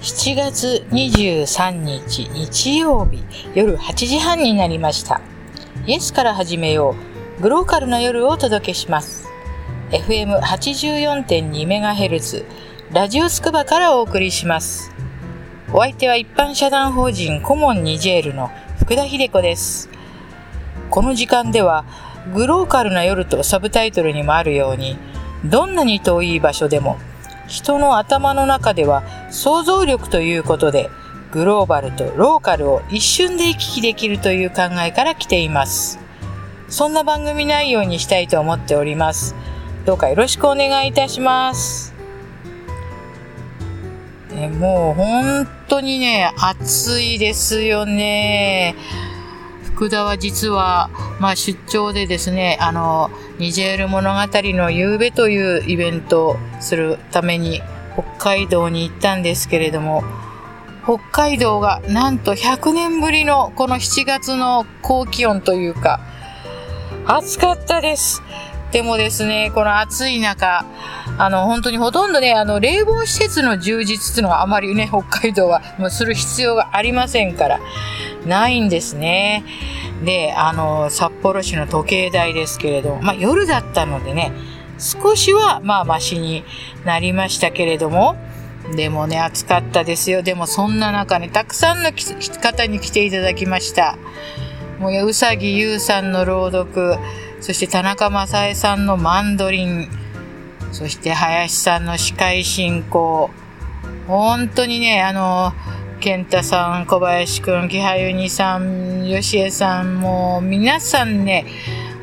7月23日日曜日夜8時半になりました。イエスから始めよう。グローカルな夜をお届けします。FM84.2MHz ラジオスクバからお送りします。お相手は一般社団法人コモンニジェールの福田秀子です。この時間ではグローカルな夜とサブタイトルにもあるようにどんなに遠い場所でも人の頭の中では想像力ということでグローバルとローカルを一瞬で行き来できるという考えから来ています。そんな番組内容にしたいと思っております。どうかよろしくお願いいたします。えもう本当にね、暑いですよね。福田は実は、まあ、出張でですね、あの、ニジェール物語の夕べというイベントをするために北海道に行ったんですけれども、北海道がなんと100年ぶりのこの7月の高気温というか、暑かったです。でもですね、この暑い中、あの、本当にほとんどね、あの、冷房施設の充実っていうのはあまりね、北海道はもうする必要がありませんから、ないんですね。で、あの、札幌市の時計台ですけれども、まあ夜だったのでね、少しはまあマシになりましたけれども、でもね、暑かったですよ。でもそんな中ね、たくさんの方に来ていただきました。もう、うさぎゆうさんの朗読、そして田中正恵さんのマンドリン、そして林さんの司会進行。本当にね、あの、健太さん、小林くん、木原由にさん、吉江さん、もう皆さんね、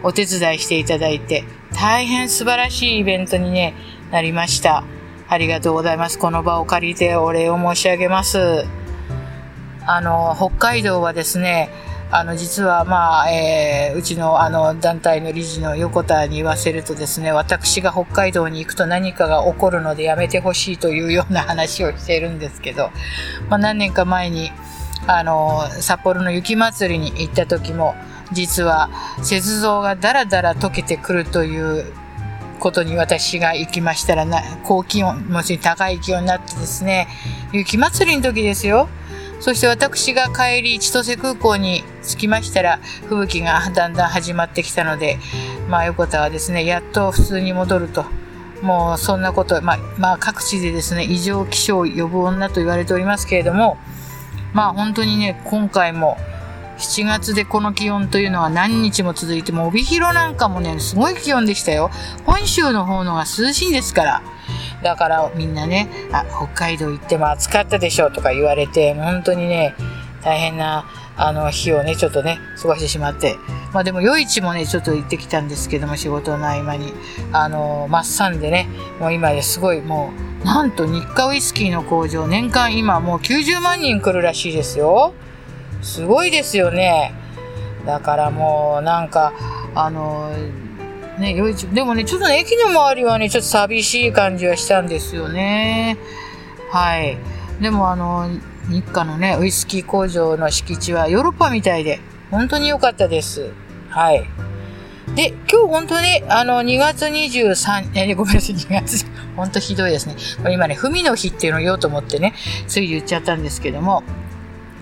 お手伝いしていただいて、大変素晴らしいイベントに、ね、なりました。ありがとうございます。この場を借りてお礼を申し上げます。あの、北海道はですね、あの実は、まあえー、うちのあの団体の理事の横田に言わせるとですね私が北海道に行くと何かが起こるのでやめてほしいというような話をしているんですけど、まあ、何年か前にあの札幌の雪まつりに行った時も実は雪像がだらだら溶けてくるということに私が行きましたらな高気温もし高い気温になってですね雪まつりの時ですよ。そして私が帰り千歳空港に着きましたら吹雪がだんだん始まってきたので、まあ、横田はですねやっと普通に戻ると。もうそんなこと、まあ、まあ、各地でですね異常気象を呼ぶ女と言われておりますけれどもまあ本当にね今回も7月でこの気温というのは何日も続いても帯広なんかもねすごい気温でしたよ。本州の方のが涼しいんですから。だからみんなね、あ、北海道行っても暑かったでしょとか言われて、本当にね、大変なあの日をね、ちょっとね、過ごしてしまって。まあでも夜市もね、ちょっと行ってきたんですけども、仕事の合間に。あの、マッサンでね、もう今ですごいもう、なんと日課ウイスキーの工場、年間今もう90万人来るらしいですよ。すごいですよね。だからもうなんか、あの、ね、良いでもね、ちょっとね、駅の周りはね、ちょっと寂しい感じはしたんですよね。はい。でもあの、日課のね、ウイスキー工場の敷地はヨーロッパみたいで、本当に良かったです。はい。で、今日本当ね、あの、2月23、え、ごめんなさい、2月、本当ひどいですね。これ今ね、文の日っていうのを言おうと思ってね、つい言っちゃったんですけども、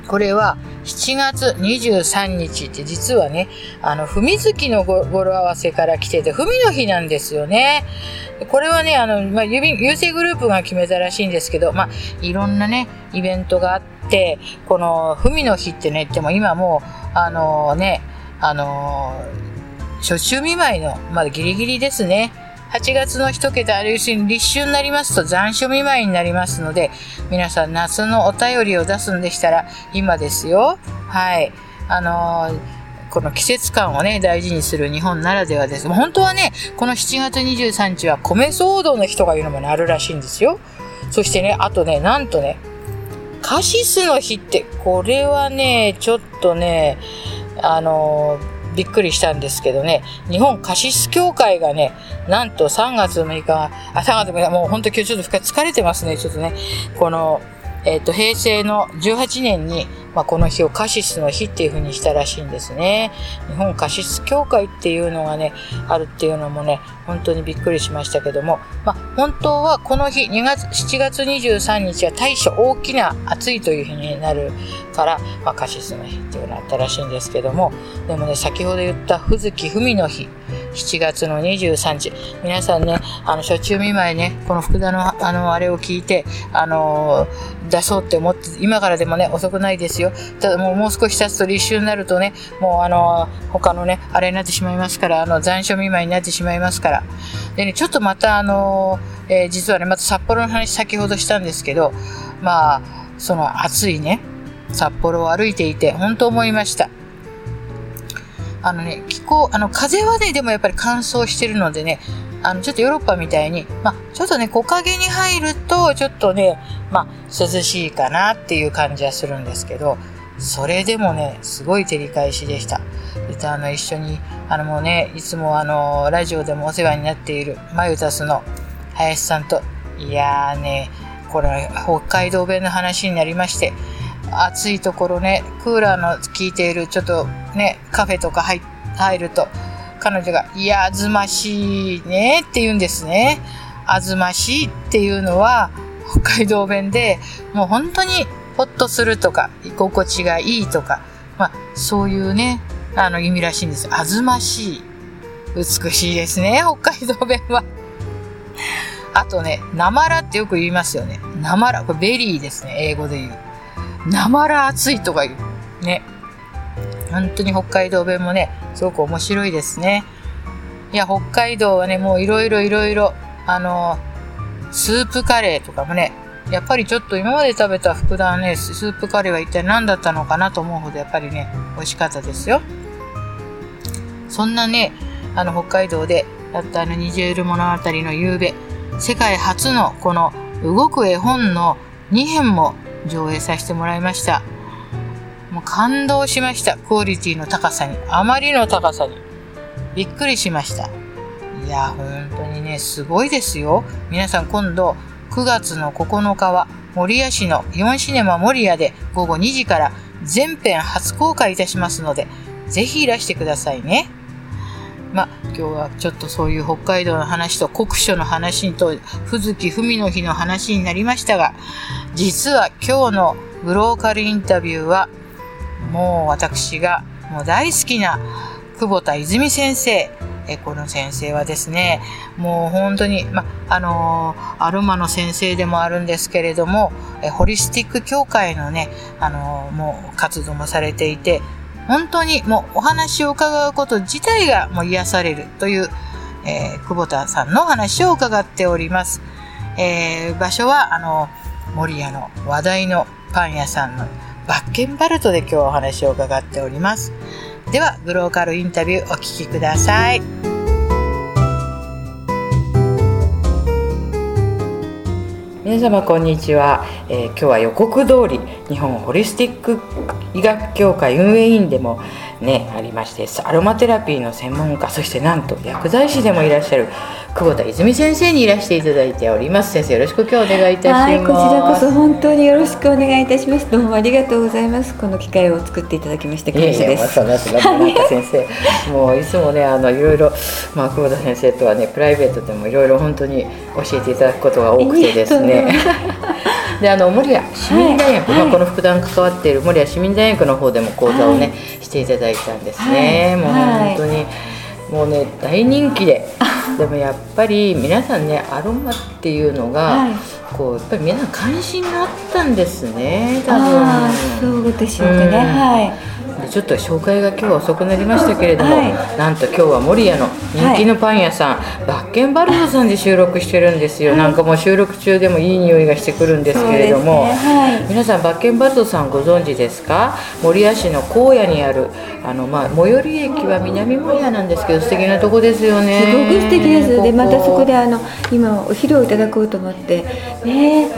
これは7月23日って実はね、あの、文月の語呂合わせから来てて、文の日なんですよね。これはね、あの、まあ、郵政グループが決めたらしいんですけど、まあ、いろんなね、イベントがあって、この文の日ってね、言っても今もう、あのね、あの初秋見舞いの、まだギリギリですね。8月の1桁、あるいは立春になりますと残暑見舞いになりますので、皆さん夏のお便りを出すんでしたら、今ですよ。はい。あのーこの季節感をね、大事にする日本ならではです。本当はね、この7月23日は米騒動の日とかいうのもね、あるらしいんですよ。そしてね、あとね、なんとね、カシスの日って、これはね、ちょっとね、あのーびっくりしたんですけどね、日本カシス協会がね、なんと3月6日、あ、3月6日、もう本当今日ちょっと疲れてますね、ちょっとね。この、えっ、と、平成の18年に、まあ、この日をカシスの日っていう風にしたらしいんですね。日本カシス協会っていうのがね、あるっていうのもね、本当にびっくりしましたけども、まあ、本当はこの日、2月、7月23日は大暑大きな暑いという日になるから、まあ、カシスの日っていうのがあったらしいんですけども、でもね、先ほど言った藤木文の日、7月の23日。皆さんね、あの、初中見舞いね、この福田の、あの、あれを聞いて、あのー、出そうって思って、今からでもね、遅くないですよ。ただもう、もう少し経つと立秋になるとね、もうあのー、他のね、あれになってしまいますから、あの、残暑見舞いになってしまいますから。でね、ちょっとまたあのー、実はね、また札幌の話先ほどしたんですけど、まあ、その暑いね、札幌を歩いていて、本当思いました。あのね、気候、あの、風はね、でもやっぱり乾燥してるのでね、あの、ちょっとヨーロッパみたいに、まあ、ちょっとね、木陰に入ると、ちょっとね、まあ、涼しいかなっていう感じはするんですけど、それでもね、すごい照り返しでした。で、あの、一緒に、あのもうね、いつもあの、ラジオでもお世話になっている、マユタスの林さんと、いやーね、これ、北海道弁の話になりまして、暑いところね、クーラーの効いているちょっとね、カフェとか入入ると、彼女が、いや、あずましいねって言うんですね。あずましいっていうのは、北海道弁で、もう本当にほっとするとか、居心地がいいとか、まあ、そういうね、あの意味らしいんです。あずましい。美しいですね、北海道弁は。あとね、なまらってよく言いますよね。なまら。これ very ですね、英語で言う。なまら暑いとか言う。ね。本当に北海道弁もね、すごく面白いですね。いや、北海道はね、もういろいろいろいろ、あの、スープカレーとかもね、やっぱりちょっと今まで食べた福田ね、スープカレーは一体何だったのかなと思うほどやっぱりね、美味しかったですよ。そんなね、あの北海道でやったあのニジェール物語の夕べ、世界初のこの動く絵本の2編も上映させてもらいました。もう感動しました。クオリティの高さに。あまりの高さに。びっくりしました。いや、本当にね、すごいですよ。皆さん今度、9月の9日は、守谷市のイオンシネマ守谷で午後2時から全編初公開いたしますので、ぜひいらしてくださいね。まあ、今日はちょっとそういう北海道の話と国書の話と、藤木文の日の話になりましたが、実は今日のグローカルインタビューは、もう私がもう大好きな久保田泉先生、えこの先生はですね、もう本当に、ま、あの、アロマの先生でもあるんですけれども、えホリスティック協会のね、あの、もう活動もされていて、本当にもうお話を伺うこと自体がもう癒されるという、えー、久保田さんのお話を伺っております。えー、場所は、あの、守谷の話題のパン屋さんのバッケンバルトで今日お話を伺っております。では、グローカルインタビューお聞きください。皆様こんにちは、えー、今日は予告通り日本ホリスティック医学協会運営員でもねありましてアロマテラピーの専門家そしてなんと薬剤師でもいらっしゃる久保田泉先生にいらしていただいております。先生よろしく今日お願いいたします。はいこちらこそ本当によろしくお願いいたします。どうもありがとうございます。この機会を作っていただきまして感謝です。先生もういつもねあのいろいろまあ久保田先生とはねプライベートでもいろいろ本当に教えていただくことが多くてですね。で あの守谷市民大学、はい、まあ、この副団関わっている守谷市民大学の方でも講座をね、はい、していただいたんですね、はい、もう本当に、もうね大人気で。でもやっぱり皆さんねアロマっていうのが、はい、こうやっぱり皆さん関心があったんですね多分。そうでしょうかね、うん、はい。でちょっと紹介が今日は遅くなりましたけれども、はい、なんと今日は守谷の人気のパン屋さん、はい、バッケンバルドさんで収録してるんですよ、はい、なんかもう収録中でもいい匂いがしてくるんですけれども、ね、皆さんバッケンバルドさんご存知ですか？守谷市の荒野にあるあの、まあ、最寄り駅は南守谷なんですけど素敵なとこですよね。すごく素敵です。でまたそこであの今お昼をいただこうと思って。ね。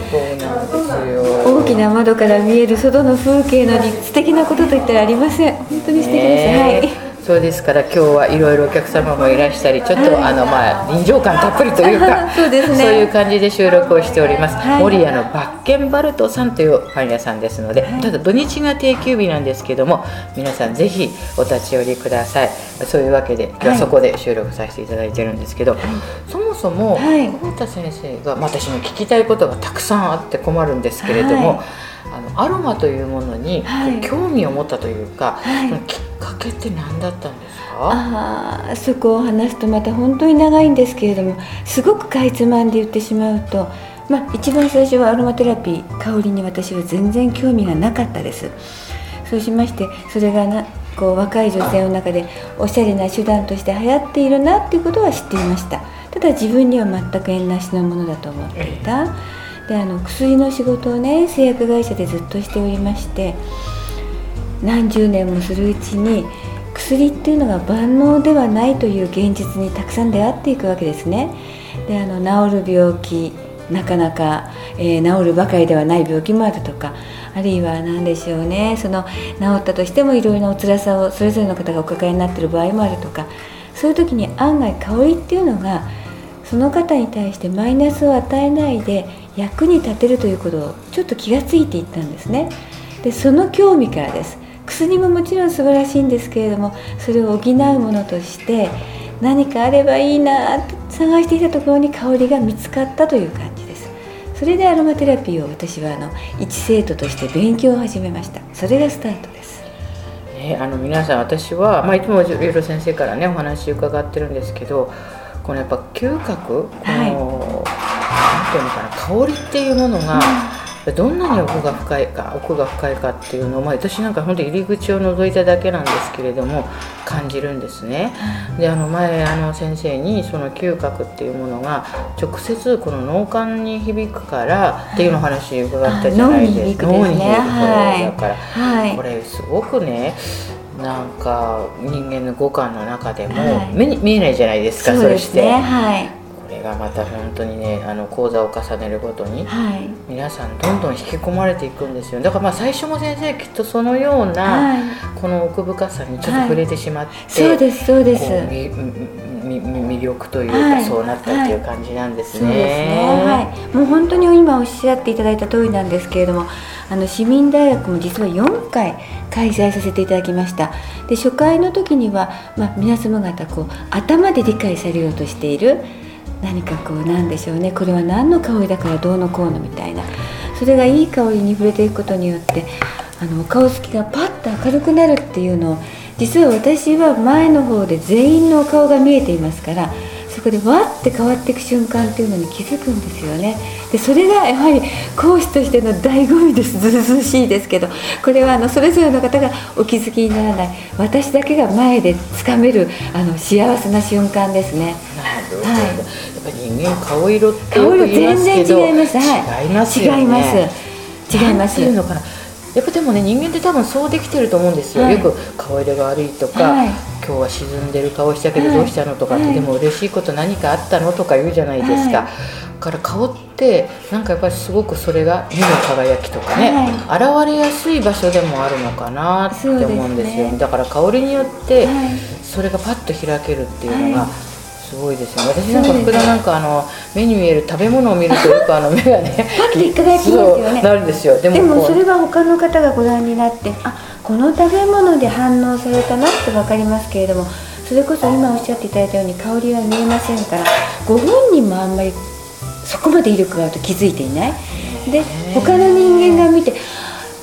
大きな窓から見える外の風景の素敵なことといったらありますせん。本当に素敵です、はいそうですから今日はいろいろお客様もいらしたりちょっと、あのまあ臨場感たっぷりというか そうですね。そういう感じで収録をしております、守谷のバッケンバルトさんというパン屋さんですので、ただ土日が定休日なんですけども皆さんぜひお立ち寄りください。そういうわけで今日はそこで収録させていただいてるんですけど、そもそもはい。久保田先生が、まあ私も聞きたいことがたくさんあって困るんですけれども、はい。あのアロマというものにはい。興味を持ったというか、はい。そのきっかけって何だったんですか？ああそこを話すとまた本当に長いんですけれどもすごくかいつまんで言ってしまうと、まあ、一番最初はアロマテラピー香りに私は全然興味がなかったです。そうしましてそれがなこう若い女性の中でおしゃれな手段として流行っているなっていうことは知っていました。ただ自分には全く縁なしのものだと思っていた。であの薬の仕事をね製薬会社でずっとしておりまして何十年もするうちに薬っていうのが万能ではないという現実にたくさん出会っていくわけですね。であの治る病気なかなか、えー治るばかりではない病気もあるとかあるいは何でしょうねその治ったとしてもいろいろなお辛さをそれぞれの方がお抱えになってる場合もあるとかそういう時に案外香りっていうのがその方に対してマイナスを与えないで役に立てるということをちょっと気がついていったんですね。でその興味からです薬ももちろん素晴らしいんですけれどもそれを補うものとして何かあればいいなと探していたところに香りが見つかったという感じです。それでアロマテラピーを私はあの一生徒として勉強を始めました。それがスタートです。ね、あの皆さん私は、まあ、いつもいろいろ先生からねお話伺ってるんですけどこのやっぱ嗅覚この、はい。なんていうのかな香りっていうものが、どんなに奥が深いか奥が深いかっていうのを、まあ、私なんか本当入り口を覗いただけなんですけれども感じるんですね。であの前あの先生にその嗅覚っていうものが直接この脳幹に響くからっていうのお話伺ったじゃないですか。あ脳に響くね。はいだから、はい。これすごくねなんか人間の五感の中でもはい。目に見えないじゃないですか、それして、はいがまた本当にねあの講座を重ねるごとにはい。皆さんどんどん引き込まれていくんですよ。だからまあ最初も先生きっとそのような、はい。この奥深さにちょっと触れてしまって、そうですそうです。魅力というか、はい。そうなったっていう感じなんですね。そうですね、はい、もう本当に今おっしゃっていただいた通りなんですけれどもあの市民大学も実は4回開催させていただきました。で初回の時には、まあ、皆様方こう頭で理解されようとしている何かこうなんでしょうね。これは何の香りだからどうのこうのみたいな。それがいい香りに触れていくことによってあのお顔つきがパッと明るくなるっていうのを実は私は前の方で全員のお顔が見えていますからそこでわって変わっていく瞬間っていうのに気づくんですよね。でそれがやはり講師としての醍醐味です。ずうずうしいですけどこれはあのそれぞれの方がお気づきにならない。私だけが前でつかめるあの幸せな瞬間ですね。はいぱり人間顔色って顔色全けど然違います、はい、違いますよね。違います。違いますていうのかな。やっぱでもね人間って多分そうできてると思うんですよ、はい。よく顔色が悪いとか、はい。今日は沈んでる顔したけどはい。どうしたのとかって、はい。でも嬉しいこと何かあったのとか言うじゃないですか、はい。だから顔ってなんかやっぱりすごくそれが目の輝きとかね、は現れやすい場所でもあるのかなって思うんですよね。だから香りによってはい。それがパッと開けるっていうのが、はいすごいですよね。私なんか福田なんかあの目に見える食べ物を見るとよくあの目がねパッと輝きますよね。なるんですよ。でもそれは他の方がご覧になってあこの食べ物で反応されたなって分かりますけれどもそれこそ今おっしゃっていただいたように香りは見えませんからご本人もあんまりそこまで威力があると気づいていない。で他の人間が見て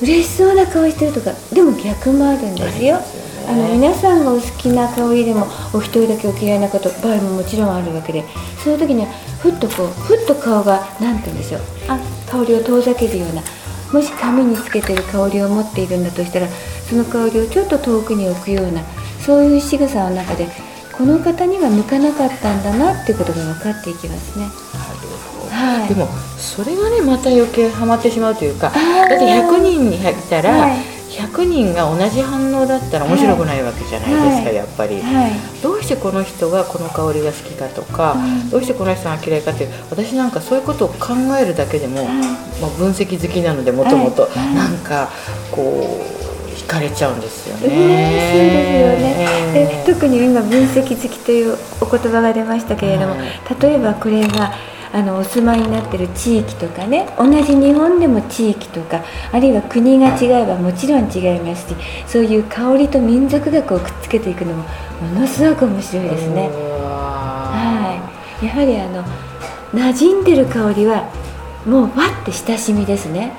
嬉しそうな顔してるとかでも逆もあるんですよあの皆さんがお好きな香りでもお一人だけお嫌いなこと場合ももちろんあるわけでそういう時にはふっとこうふっと顔が何て言うんでしょう。あ香りを遠ざけるようなもし髪につけてる香りを持っているんだとしたらその香りをちょっと遠くに置くようなそういう仕草の中でこの方には向かなかったんだなっていうことが分かっていきますね。なるほどはい、でもそれがねまた余計ハマってしまうというかだって100人にいたら、はい100人が同じ反応だったら面白くないわけじゃないですか、はい。やっぱり、はい。どうしてこの人がこの香りが好きかとか、うん。どうしてこの人が嫌いかっていう私なんかそういうことを考えるだけでも、いまあ、分析好きなのでもともとなんかこう惹かれちゃうんですよね。嬉しいですよね、で特に今分析好きというお言葉が出ましたけれども、はい。例えばこれがあのお住まいになってる地域とかね同じ日本でも地域とかあるいは国が違えばもちろん違いますしそういう香りと民族学をくっつけていくのもものすごく面白いですね。はい、やはりあの馴染んでる香りはもうわって親しみですね。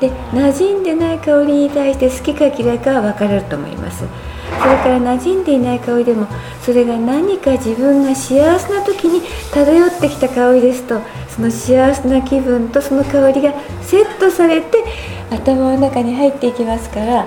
で馴染んでない香りに対して好きか嫌いかは分かれると思いますそれから馴染んでいない香りでもそれが何か自分が幸せな時に漂ってきた香りですとその幸せな気分とその香りがセットされて頭の中に入っていきますから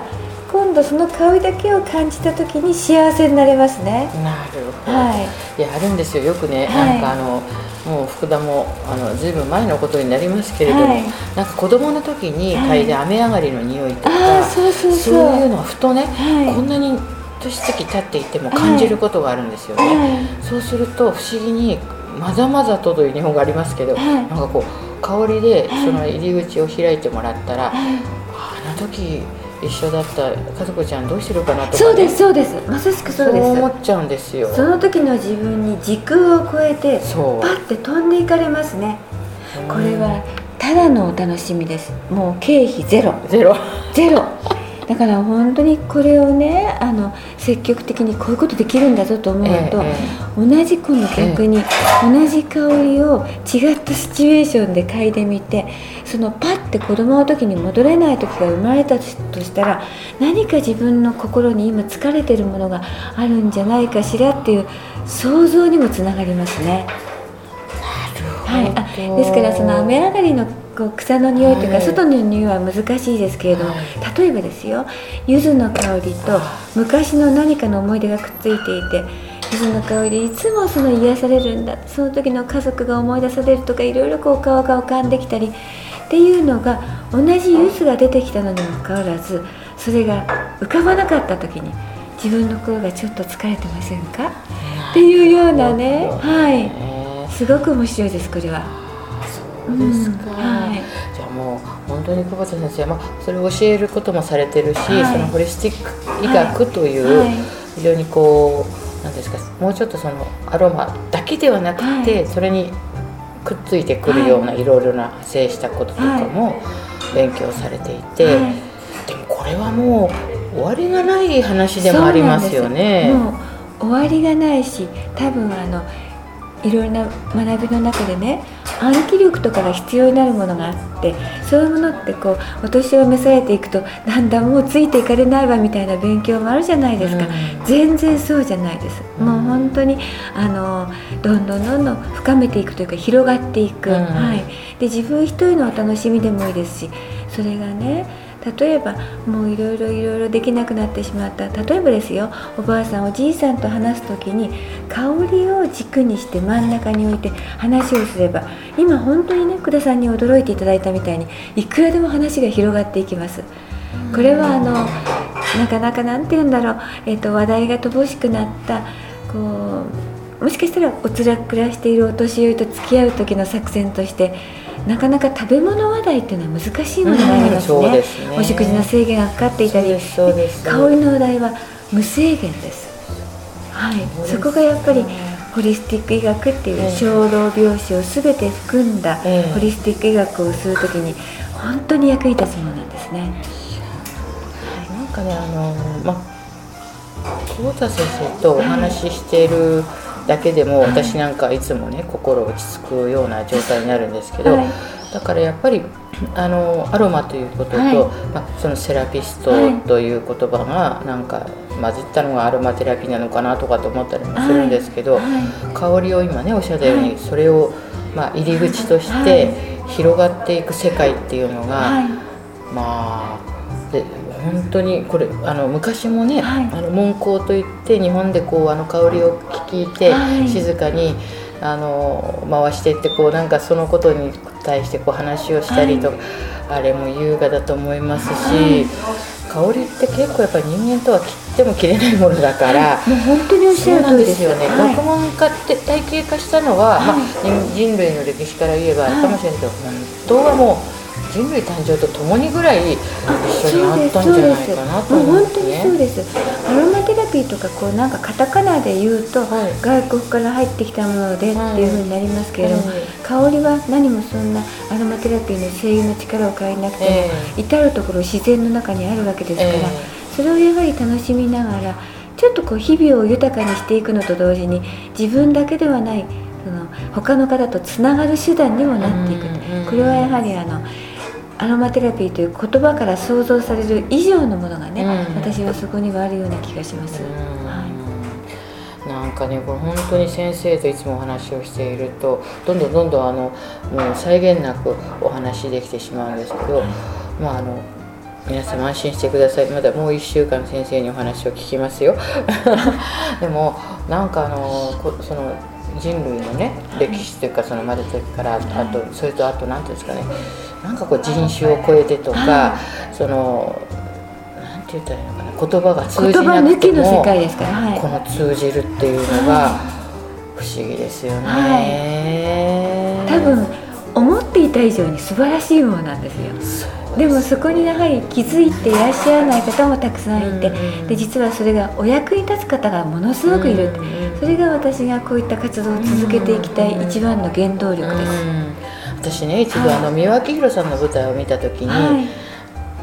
今度その香りだけを感じた時に幸せになれますね。なるほど、はい。い、やあるんですよ。よくね、はい。なんかあのもう福田もあのずいぶん前のことになりますけれども、はい。なんか子供の時にはい嗅い。で雨上がりの匂いとか、ああそうそうそう。そういうのはふとね、はい。こんなに年月経っていても感じることがあるんですよね、はいそうすると不思議にまざまざとという日本語ありますけど、はいなんかこう香りではいその入り口を開いてもらったら、はいあの時一緒だった家族ちゃんどうしてるかなとか、ね、そうですそうです。まさしくそうです。思っちゃうんですよ。その時の自分に時空を超えてそう。パッて飛んでいかれますね。これはただのお楽しみです。もう経費ゼロ。ゼロ。ゼロだから本当にこれをねあの積極的にこういうことできるんだぞと思うと、ええ同じこの逆に同じ香りを違ったシチュエーションで嗅いでみてそのパッて子供の時に戻れない時が生まれたとしたら何か自分の心に今疲れてるものがあるんじゃないかしらっていう想像にもつながりますね。はい、あですからその雨上がりのこう草の匂いというか、はい。外の匂いは難しいですけれども、はい。例えばですよ柚子の香りと昔の何かの思い出がくっついていて柚子の香りでいつもその癒されるんだその時の家族が思い出されるとかいろいろこう顔が浮かんできたりっていうのが同じ柚子が出てきたのにもかかわらずそれが浮かばなかった時に自分の心がちょっと疲れてませんか？っていうようなねはい。ねすごく面白いですこれは。そうですか、うん。はい。じゃあもう本当に久保田先生は、まあ、それを教えることもされてるし、はい。そのホリスティック医学という、はい。非常にこうなんですかもうちょっとそのアロマだけではなくて、はそれにくっついてくるようない。ろいろな性したこととかも勉強されていて、はい。でもこれはもう終わりがない話でもありますよね。終わりがないし多分あのいろいろな学びの中でね暗記力とかが必要になるものがあってそういうものってこうお年を召されていくとだんだんもうついていかれないわみたいな勉強もあるじゃないですか、うん。全然そうじゃないです、うん。もう本当にあのどんどんどんどん深めていくというか広がっていく、うん。はい、で自分一人のお楽しみでもいいですしそれがね例えばもういろいろいろいろできなくなってしまった例えばですよおばあさんおじいさんと話す時に香りを軸にして真ん中に置いて話をすれば今本当にね久田さんに驚いていただいたみたいにいくらでも話が広がっていきます。これはあのなかなかなんて言うんだろう、えー、と話題が乏しくなったこうもしかしたらお辛く暮らしているお年寄りと付き合う時の作戦としてなかなか食べ物話題っていうのは難しいものがありますうんそうね,、ですね。お食事の制限がかかっていたり香りの話題は無制限です。はい。そこがやっぱりホリスティック医学っていうええ。小老病死を全て含んだええ。ホリスティック医学をするときに本当に役に立つものなんですね。なんかねあのまあ久保田先生とお話ししているだけでも、はい私なんかいつもね心落ち着くような状態になるんですけど、はい。だからやっぱりあのアロマということと、はい。まあ、そのセラピストはい。という言葉がなんか混じったのがアロマテラピーなのかなとかと思ったりもするんですけど、はい。香りを今ねおっしゃったように、はい。それを、まあ、入り口として広がっていく世界っていうのが、はい。まあで本当にこれあの昔もね、はい。あの門香といって日本でこうあの香りを聞いて、はい。静かにあの回していってこうなんかそのことに対してこう話をしたりとか、あれも優雅だと思いますし、香りって結構やっぱり人間とは切っても切れないものだから。もう本当におっしゃる通りですよ。ね、はい。学問化って体系化したのは、まあはい、人人類の歴史から言えばあれかもしれないけど、本当はもう人類誕生とともにぐらい一緒にあったんじゃないかなと思うんですね。そうです。アロマテラピーとかこうなんかカタカナで言うと、はい、外国から入ってきたものでっていうふうになりますけれども、はい、香りは何もそんなアロマテラピーの精油の力を借りなくても、えー、至る所自然の中にあるわけですから、えー、それをやはり楽しみながらちょっとこう日々を豊かにしていくのと同時に自分だけではないその他の方とつながる手段にもなっていく、これはやはりあのアロマテラピーという言葉から想像される以上のものがね、うん、私はそこにはあるような気がします。はい。なんかねこれ本当に先生といつもお話をしているとどんどんどんどんあのもう際限なくお話できてしまうんですけど、まああの皆様安心してください。まだもう1週間先生にお話を聞きますよ。でもなんかあのその人類のね歴史というかその生まれた時からあとそれとあと何ていうんですかねなんかこう人種を超えてとかそのなんて言ったらいいのかな言葉が通じなくても、はい、この通じるっていうのが不思議ですよね、はい、多分思っていた以上に素晴らしいものなんですよ。でもそこにやはり気づいていらっしゃらない方もたくさんいて、で実はそれがお役に立つ方がものすごくいる、それが私がこういった活動を続けていきたい一番の原動力です。私ね一度あの三輪明宏さんの舞台を見た時に、はい、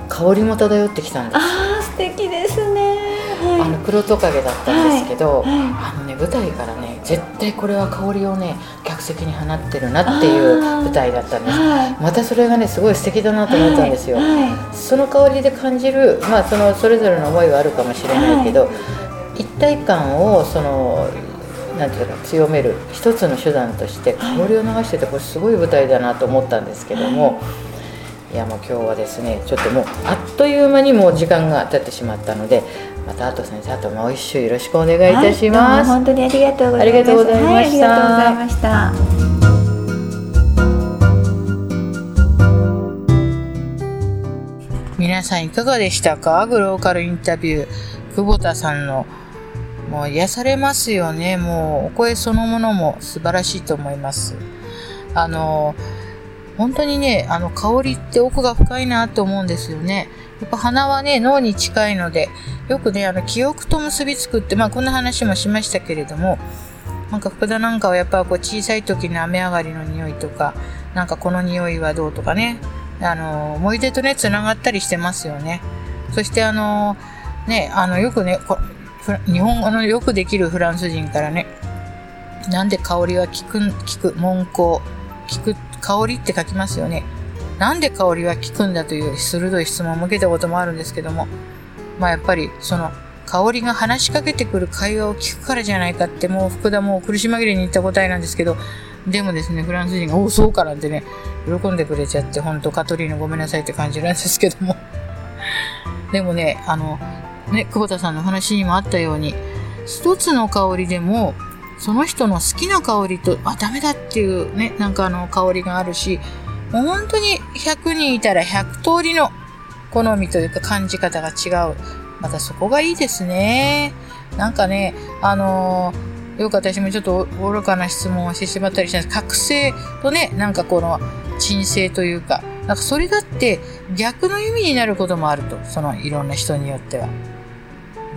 香りも漂ってきたんです。ああ素敵ですね、はい、あの黒トカゲだったんですけど、はい、あのね舞台からね絶対これは香りをね客席に放ってるなっていう舞台だったんです。またそれがねすごい素敵だなと思ったんですよ、その香りで感じるまあそのそれぞれの思いはあるかもしれないけど、一体感をそのなんていうか強める一つの手段として香りを流しててこれすごい舞台だなと思ったんですけども、いやもう今日はですねちょっともうあっという間にもう時間が経ってしまったのでまたあと先生あともう一周よろしくお願いいたします、はい、本当にありがとうございましたありがとうございました、はい、ありがとうございました。皆さんいかがでしたか？グローカルインタビュー。久保田さんのもう癒されますよね。もうお声そのものも素晴らしいと思います。あの、本当にね、あの香りって奥が深いなと思うんですよね。やっぱ鼻はね、脳に近いので、よくね、あの記憶と結びつくって、まあこんな話もしましたけれども、なんか福田なんかはやっぱこう小さい時の雨上がりの匂いとか、なんかこの匂いはどうとかね、あの、思い出とね、繋がったりしてますよね。そしてあの、ね、あの、よくね、日本語のよくできるフランス人からね、なんで香りは効く、効く、文句、効く、香りって書きますよね。なんで香りは効くんだという鋭い質問を向けたこともあるんですけども、まあやっぱりその香りが話しかけてくる会話を聞くからじゃないかってもう福田も苦し紛れに言った答えなんですけど、でもですね、フランス人が、おお、そうかなんてね、喜んでくれちゃって、ほんとカトリーヌごめんなさいって感じなんですけども。でもね、あの、ね、久保田さんの話にもあったように、一つの香りでも、その人の好きな香りと、あ、ダメだっていうね、なんかあの香りがあるし、もう本当に100人いたら100通りの好みというか感じ方が違う。またそこがいいですね。なんかね、あのー、よく私もちょっと愚かな質問をしてしまったりしたんです覚醒とね、なんかこの鎮静というか、なんかそれだって逆の意味になることもあると、そのいろんな人によっては。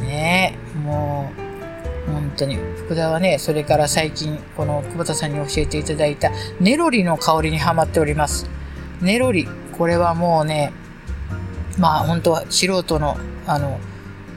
ねもう、本当に。福田はね、それから最近、この久保田さんに教えていただいたネロリの香りにはまっております。ネロリ、これはもうね、まあ本当は素人の、あの、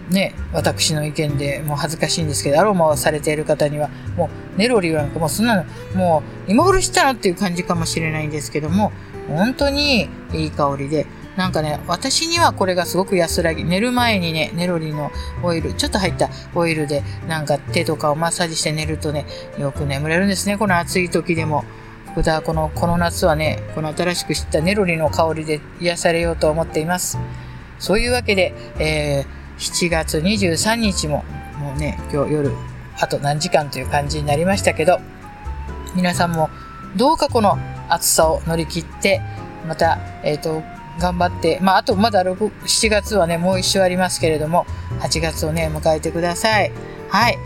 ね、私の意見でもう恥ずかしいんですけど、アロマをされている方には、もうネロリなんかもうそんなの、もう今頃知ったのっていう感じかもしれないんですけども、本当にいい香りで、なんかね、私にはこれがすごく安らぎ。寝る前にね、ネロリのオイル、ちょっと入ったオイルで、なんか手とかをマッサージして寝るとね、よく眠れるんですね。この暑い時でも。福田この、この夏はね、この新しく知ったネロリの香りで癒されようと思っています。そういうわけで、えー、7月23日も、もうね、今日夜、あと何時間という感じになりましたけど、皆さんもどうかこの暑さを乗り切って、また、えっ、ー、と、頑張って、まあ、あとまだ6、7月はね、もう一週ありますけれども、8月をね、迎えてください。はい。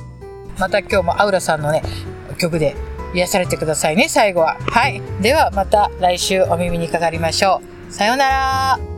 また今日もアウラさんのね、曲で癒されてくださいね、最後は。はい。ではまた来週お耳にかかりましょう。さようなら。